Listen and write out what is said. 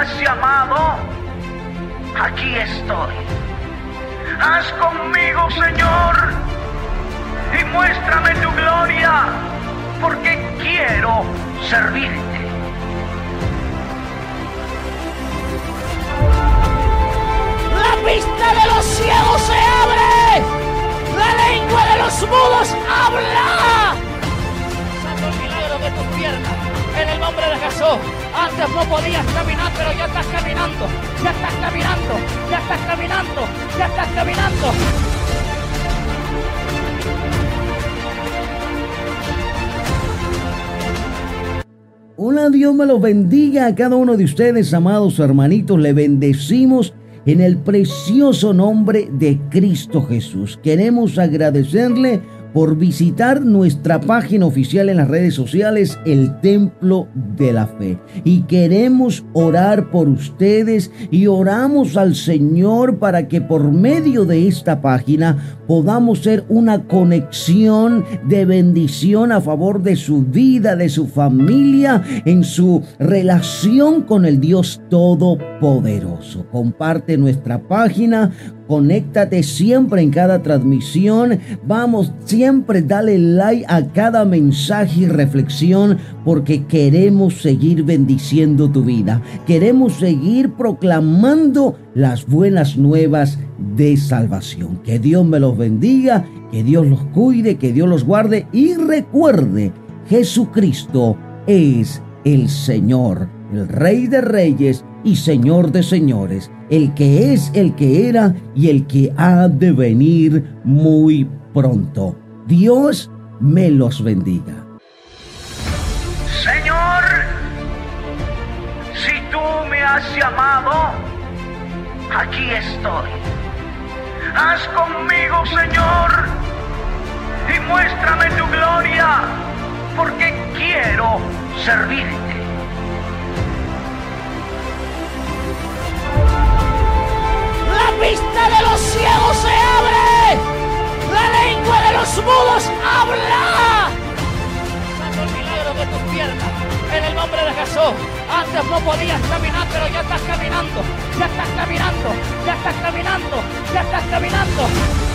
has llamado, aquí estoy. Haz conmigo, Señor, y muéstrame tu gloria, porque quiero servirte. La vista de los ciegos se abre. La lengua de los mudos habla. Piernas. En el nombre de Jesús. Antes no podías caminar, pero ya estás caminando. Ya estás caminando. Ya estás caminando. Ya estás caminando. Hola, Dios me los bendiga a cada uno de ustedes, amados hermanitos. Le bendecimos en el precioso nombre de Cristo Jesús. Queremos agradecerle por visitar nuestra página oficial en las redes sociales, el Templo de la Fe. Y queremos orar por ustedes y oramos al Señor para que por medio de esta página podamos ser una conexión de bendición a favor de su vida, de su familia, en su relación con el Dios Todopoderoso. Comparte nuestra página, conéctate siempre en cada transmisión. Vamos, siempre dale like a cada mensaje y reflexión porque queremos seguir bendiciendo tu vida. Queremos seguir proclamando las buenas nuevas de salvación. Que Dios me los bendiga, que Dios los cuide, que Dios los guarde y recuerde, Jesucristo es el Señor, el Rey de Reyes y Señor de Señores, el que es, el que era y el que ha de venir muy pronto. Dios me los bendiga. Señor, si tú me has llamado, aquí estoy. Haz conmigo, Señor, y muéstrame tu gloria, porque quiero servirte. En el nombre de Jesús. Antes no podías caminar, pero ya estás caminando. Ya estás caminando. Ya estás caminando. Ya estás caminando.